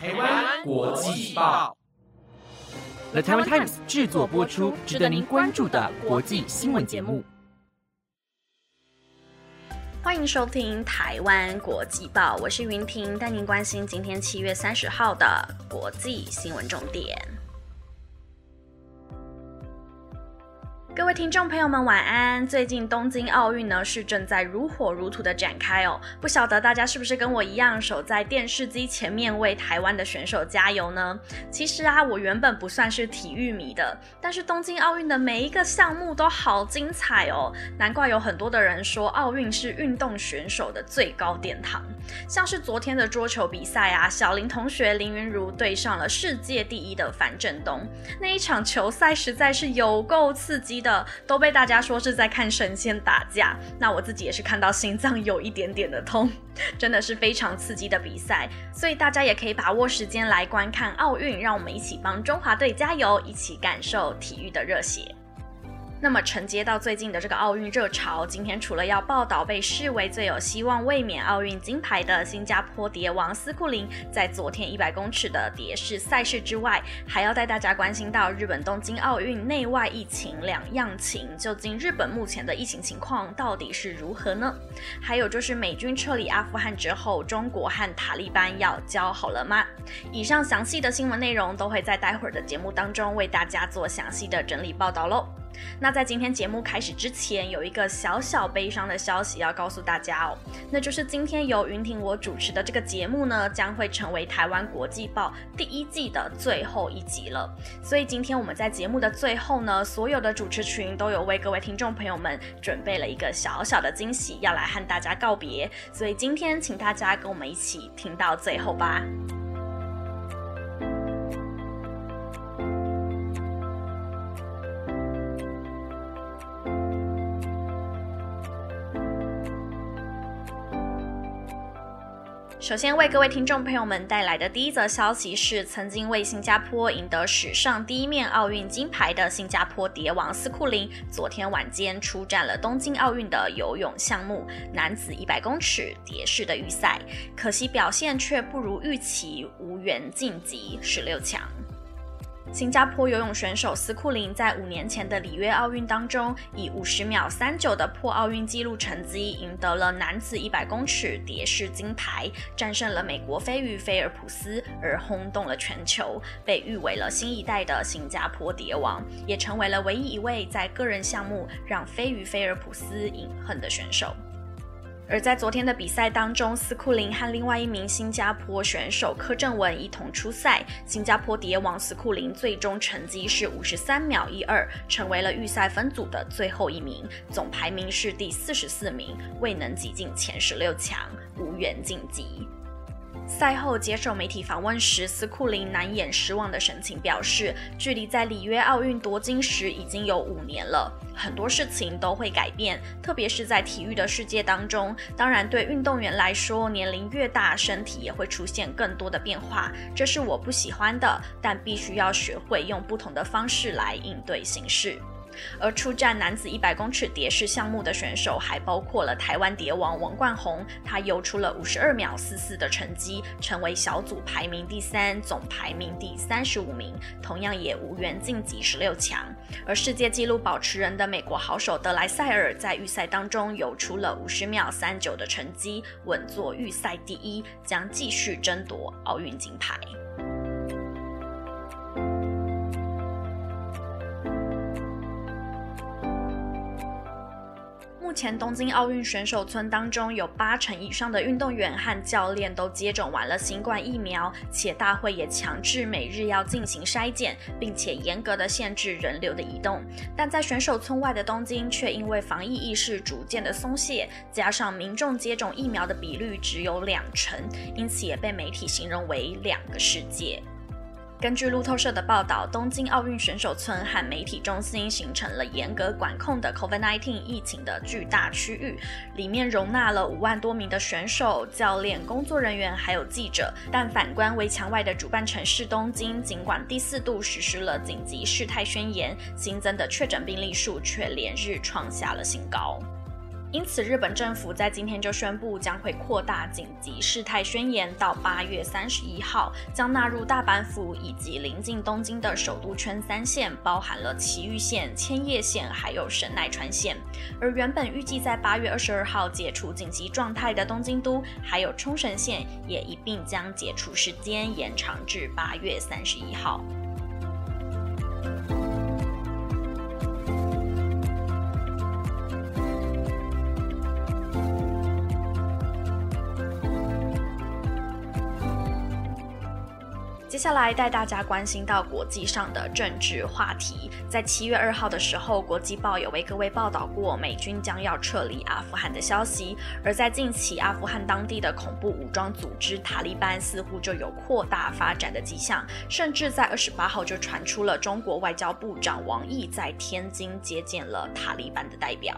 台湾国际报，The Taiwan Times 制作播出，值得您关注的国际新闻节目。欢迎收听台湾国际报，我是云婷，带您关心今天七月三十号的国际新闻重点。各位听众朋友们，晚安！最近东京奥运呢是正在如火如荼的展开哦，不晓得大家是不是跟我一样守在电视机前面为台湾的选手加油呢？其实啊，我原本不算是体育迷的，但是东京奥运的每一个项目都好精彩哦，难怪有很多的人说奥运是运动选手的最高殿堂。像是昨天的桌球比赛啊，小林同学林云如对上了世界第一的樊振东，那一场球赛实在是有够刺激的，都被大家说是在看神仙打架。那我自己也是看到心脏有一点点的痛，真的是非常刺激的比赛，所以大家也可以把握时间来观看奥运，让我们一起帮中华队加油，一起感受体育的热血。那么承接到最近的这个奥运热潮，今天除了要报道被视为最有希望卫冕奥运金牌的新加坡蝶王斯库林在昨天一百公尺的蝶式赛事之外，还要带大家关心到日本东京奥运内外疫情两样情，究竟日本目前的疫情情况到底是如何呢？还有就是美军撤离阿富汗之后，中国和塔利班要交好了吗？以上详细的新闻内容都会在待会儿的节目当中为大家做详细的整理报道喽。那在今天节目开始之前，有一个小小悲伤的消息要告诉大家哦，那就是今天由云婷我主持的这个节目呢，将会成为台湾国际报第一季的最后一集了。所以今天我们在节目的最后呢，所有的主持群都有为各位听众朋友们准备了一个小小的惊喜，要来和大家告别。所以今天请大家跟我们一起听到最后吧。首先为各位听众朋友们带来的第一则消息是，曾经为新加坡赢得史上第一面奥运金牌的新加坡蝶王斯库林，昨天晚间出战了东京奥运的游泳项目男子一百公尺蝶式的预赛，可惜表现却不如预期，无缘晋级十六强。新加坡游泳选手斯库林在五年前的里约奥运当中，以五十秒三九的破奥运纪录成绩，赢得了男子一百公尺蝶式金牌，战胜了美国飞鱼菲尔普斯，而轰动了全球，被誉为了新一代的新加坡蝶王，也成为了唯一一位在个人项目让飞鱼菲尔普斯饮恨的选手。而在昨天的比赛当中，斯库林和另外一名新加坡选手柯正文一同出赛。新加坡蝶王斯库林最终成绩是五十三秒一二，成为了预赛分组的最后一名，总排名是第四十四名，未能挤进前十六强，无缘晋级。赛后接受媒体访问时，斯库林难掩失望的神情，表示距离在里约奥运夺金时已经有五年了，很多事情都会改变，特别是在体育的世界当中。当然，对运动员来说，年龄越大，身体也会出现更多的变化，这是我不喜欢的，但必须要学会用不同的方式来应对形势。而出战男子一百公尺蝶式项目的选手还包括了台湾蝶王王冠宏，他游出了五十二秒四四的成绩，成为小组排名第三，总排名第三十五名，同样也无缘晋级十六强。而世界纪录保持人的美国好手德莱塞尔在预赛当中游出了五十秒三九的成绩，稳坐预赛第一，将继续争夺奥运金牌。前东京奥运选手村当中有八成以上的运动员和教练都接种完了新冠疫苗，且大会也强制每日要进行筛检，并且严格的限制人流的移动。但在选手村外的东京，却因为防疫意识逐渐的松懈，加上民众接种疫苗的比率只有两成，因此也被媒体形容为两个世界。根据路透社的报道，东京奥运选手村和媒体中心形成了严格管控的 COVID-19 疫情的巨大区域，里面容纳了五万多名的选手、教练、工作人员，还有记者。但反观围墙外的主办城市东京，尽管第四度实施了紧急事态宣言，新增的确诊病例数却连日创下了新高。因此，日本政府在今天就宣布将会扩大紧急事态宣言到八月三十一号，将纳入大阪府以及临近东京的首都圈三县，包含了埼玉县、千叶县还有神奈川县。而原本预计在八月二十二号解除紧急状态的东京都还有冲绳县，也一并将解除时间延长至八月三十一号。接下来带大家关心到国际上的政治话题。在七月二号的时候，国际报有为各位报道过美军将要撤离阿富汗的消息。而在近期，阿富汗当地的恐怖武装组织塔利班似乎就有扩大发展的迹象，甚至在二十八号就传出了中国外交部长王毅在天津接见了塔利班的代表。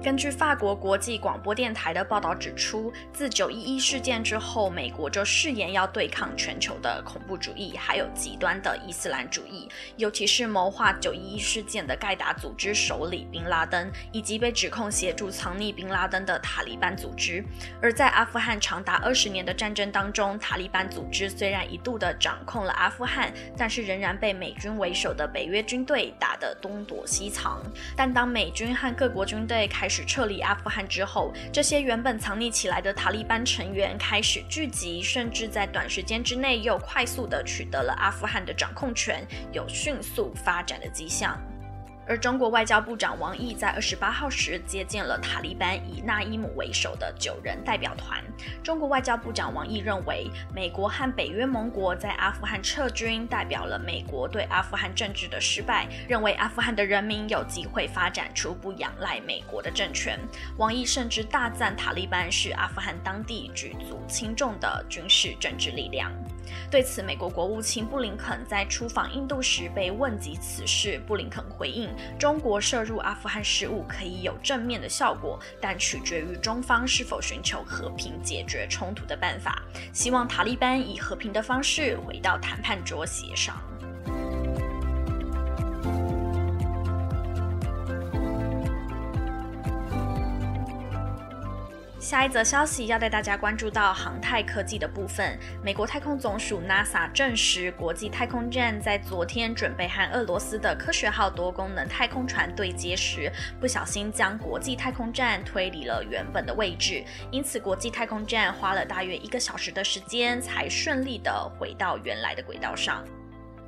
根据法国国际广播电台的报道指出，自九一一事件之后，美国就誓言要对抗全球的恐怖主义，还有极端的伊斯兰主义，尤其是谋划九一一事件的盖达组织首领宾拉登，以及被指控协助藏匿宾拉登的塔利班组织。而在阿富汗长达二十年的战争当中，塔利班组织虽然一度的掌控了阿富汗，但是仍然被美军为首的北约军队打得东躲西藏。但当美军和各国军队开开始撤离阿富汗之后，这些原本藏匿起来的塔利班成员开始聚集，甚至在短时间之内又快速的取得了阿富汗的掌控权，有迅速发展的迹象。而中国外交部长王毅在二十八号时接见了塔利班以纳伊姆为首的九人代表团。中国外交部长王毅认为，美国和北约盟国在阿富汗撤军，代表了美国对阿富汗政治的失败，认为阿富汗的人民有机会发展出不仰赖美国的政权。王毅甚至大赞塔利班是阿富汗当地举足轻重的军事政治力量。对此，美国国务卿布林肯在出访印度时被问及此事，布林肯回应：中国涉入阿富汗事务可以有正面的效果，但取决于中方是否寻求和平解决冲突的办法。希望塔利班以和平的方式回到谈判桌协商。下一则消息要带大家关注到航太科技的部分。美国太空总署 NASA 证实，国际太空站在昨天准备和俄罗斯的科学号多功能太空船对接时，不小心将国际太空站推离了原本的位置，因此国际太空站花了大约一个小时的时间，才顺利的回到原来的轨道上。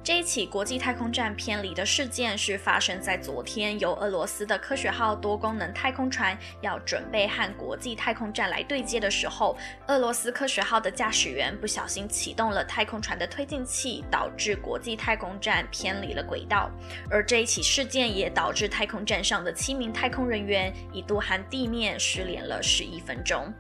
这一起国际太空站偏离的事件是发生在昨天，由俄罗斯的科学号多功能太空船要准备和国际太空站来对接的时候，俄罗斯科学号的驾驶员不小心启动了太空船的推进器，导致国际太空站偏离了轨道。而这一起事件也导致太空站上的七名太空人员一度和地面失联了十一分钟。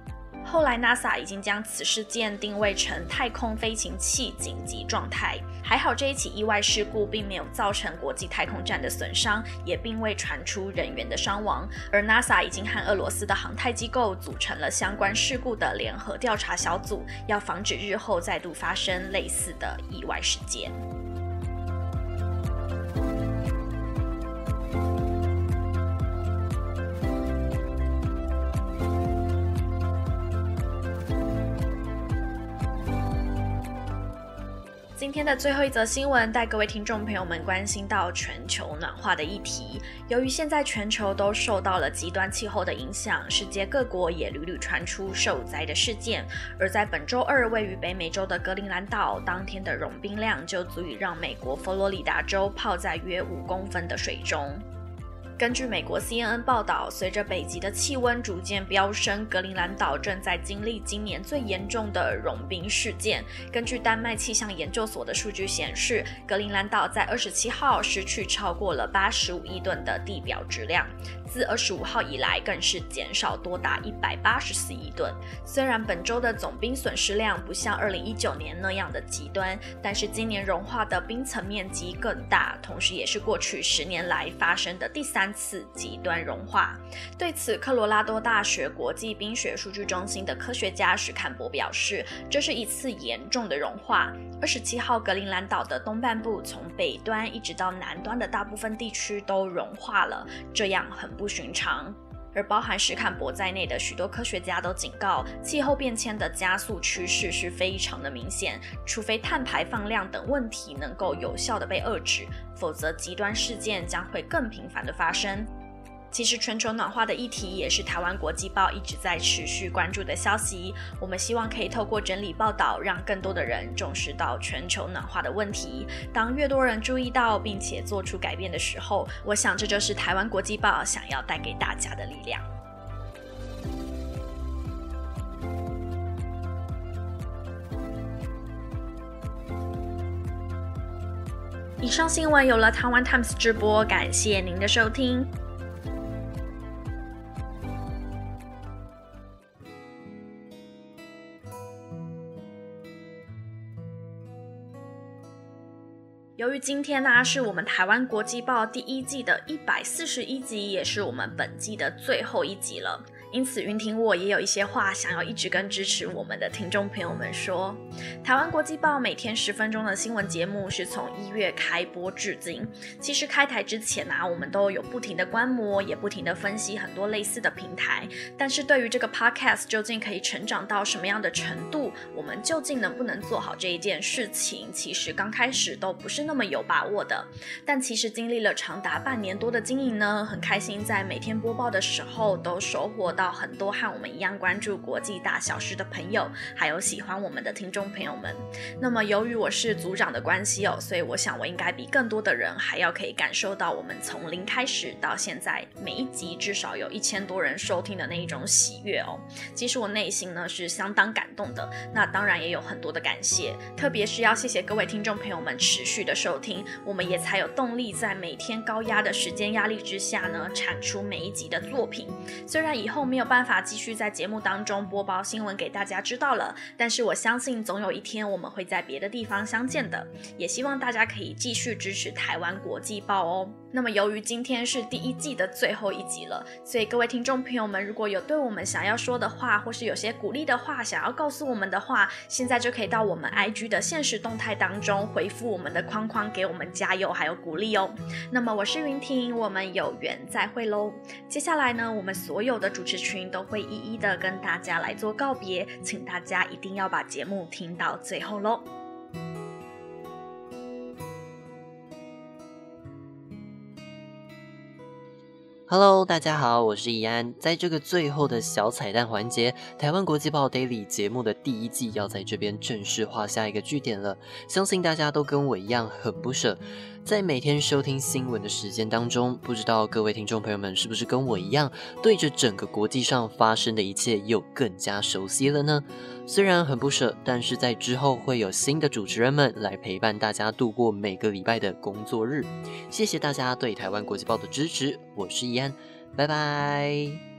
后来，NASA 已经将此事件定位成太空飞行器紧急状态。还好，这一起意外事故并没有造成国际太空站的损伤，也并未传出人员的伤亡。而 NASA 已经和俄罗斯的航太机构组成了相关事故的联合调查小组，要防止日后再度发生类似的意外事件。今天的最后一则新闻，带各位听众朋友们关心到全球暖化的议题。由于现在全球都受到了极端气候的影响，世界各国也屡屡传出受灾的事件。而在本周二，位于北美洲的格陵兰岛，当天的融冰量就足以让美国佛罗里达州泡在约五公分的水中。根据美国 CNN 报道，随着北极的气温逐渐飙升，格陵兰岛正在经历今年最严重的融冰事件。根据丹麦气象研究所的数据显示，格陵兰岛在二十七号失去超过了八十五亿吨的地表质量，自二十五号以来更是减少多达一百八十四亿吨。虽然本周的总冰损失量不像二零一九年那样的极端，但是今年融化的冰层面积更大，同时也是过去十年来发生的第三。次极端融化。对此，科罗拉多大学国际冰雪数据中心的科学家史坎博表示，这是一次严重的融化。二十七号，格陵兰岛的东半部从北端一直到南端的大部分地区都融化了，这样很不寻常。而包含史坎伯在内的许多科学家都警告，气候变迁的加速趋势是非常的明显，除非碳排放量等问题能够有效的被遏制，否则极端事件将会更频繁的发生。其实全球暖化的议题也是台湾国际报一直在持续关注的消息。我们希望可以透过整理报道，让更多的人重视到全球暖化的问题。当越多人注意到并且做出改变的时候，我想这就是台湾国际报想要带给大家的力量。以上新闻有了台湾 Times 直播，感谢您的收听。今天呢是我们台湾国际报第一季的一百四十一集，也是我们本季的最后一集了。因此，云婷我也有一些话想要一直跟支持我们的听众朋友们说。台湾国际报每天十分钟的新闻节目是从一月开播至今。其实开台之前呢，我们都有不停的观摩，也不停的分析很多类似的平台。但是对于这个 podcast 究竟可以成长到什么样的程度，我们究竟能不能做好这一件事情，其实刚开始都不是那么有把握的。但其实经历了长达半年多的经营呢，很开心在每天播报的时候都收获。到很多和我们一样关注国际大小事的朋友，还有喜欢我们的听众朋友们。那么，由于我是组长的关系哦，所以我想我应该比更多的人还要可以感受到我们从零开始到现在每一集至少有一千多人收听的那一种喜悦哦。其实我内心呢是相当感动的。那当然也有很多的感谢，特别是要谢谢各位听众朋友们持续的收听，我们也才有动力在每天高压的时间压力之下呢产出每一集的作品。虽然以后。没有办法继续在节目当中播报新闻给大家知道了，但是我相信总有一天我们会在别的地方相见的，也希望大家可以继续支持台湾国际报哦。那么由于今天是第一季的最后一集了，所以各位听众朋友们，如果有对我们想要说的话，或是有些鼓励的话想要告诉我们的话，现在就可以到我们 IG 的现实动态当中回复我们的框框，给我们加油还有鼓励哦。那么我是云婷，我们有缘再会喽。接下来呢，我们所有的主持。群都会一一的跟大家来做告别，请大家一定要把节目听到最后喽。Hello，大家好，我是易安。在这个最后的小彩蛋环节，台湾国际报 Daily 节目的第一季要在这边正式画下一个句点了。相信大家都跟我一样很不舍。在每天收听新闻的时间当中，不知道各位听众朋友们是不是跟我一样，对着整个国际上发生的一切又更加熟悉了呢？虽然很不舍，但是在之后会有新的主持人们来陪伴大家度过每个礼拜的工作日。谢谢大家对台湾国际报的支持，我是易安，拜拜。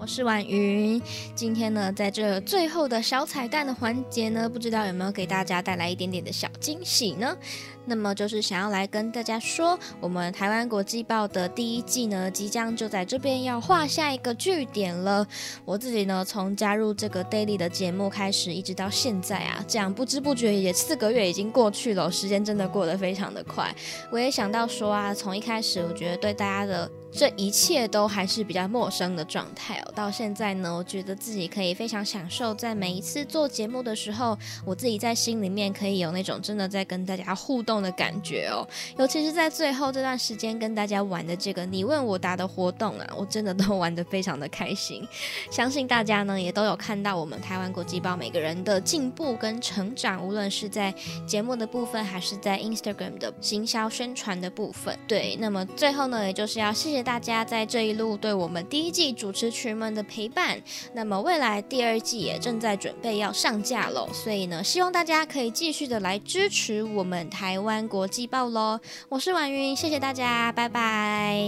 我是婉云，今天呢，在这最后的小彩蛋的环节呢，不知道有没有给大家带来一点点的小惊喜呢？那么就是想要来跟大家说，我们台湾国际报的第一季呢，即将就在这边要画下一个句点了。我自己呢，从加入这个 daily 的节目开始，一直到现在啊，这样不知不觉也四个月已经过去了，时间真的过得非常的快。我也想到说啊，从一开始我觉得对大家的。这一切都还是比较陌生的状态哦。到现在呢，我觉得自己可以非常享受在每一次做节目的时候，我自己在心里面可以有那种真的在跟大家互动的感觉哦。尤其是在最后这段时间跟大家玩的这个你问我答的活动啊，我真的都玩得非常的开心。相信大家呢也都有看到我们台湾国际报每个人的进步跟成长，无论是在节目的部分，还是在 Instagram 的行销宣传的部分。对，那么最后呢，也就是要谢谢。大家在这一路对我们第一季主持群们的陪伴，那么未来第二季也正在准备要上架喽，所以呢，希望大家可以继续的来支持我们台湾国际报喽。我是婉云，谢谢大家，拜拜。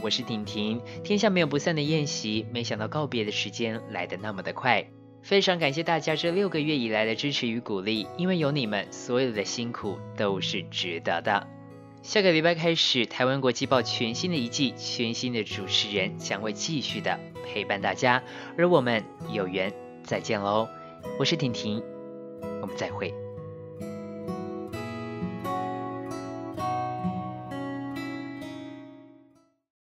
我是婷婷，天下没有不散的宴席，没想到告别的时间来得那么的快。非常感谢大家这六个月以来的支持与鼓励，因为有你们，所有的辛苦都是值得的。下个礼拜开始，台湾国际报全新的一季，全新的主持人将会继续的陪伴大家，而我们有缘再见喽！我是婷婷，我们再会。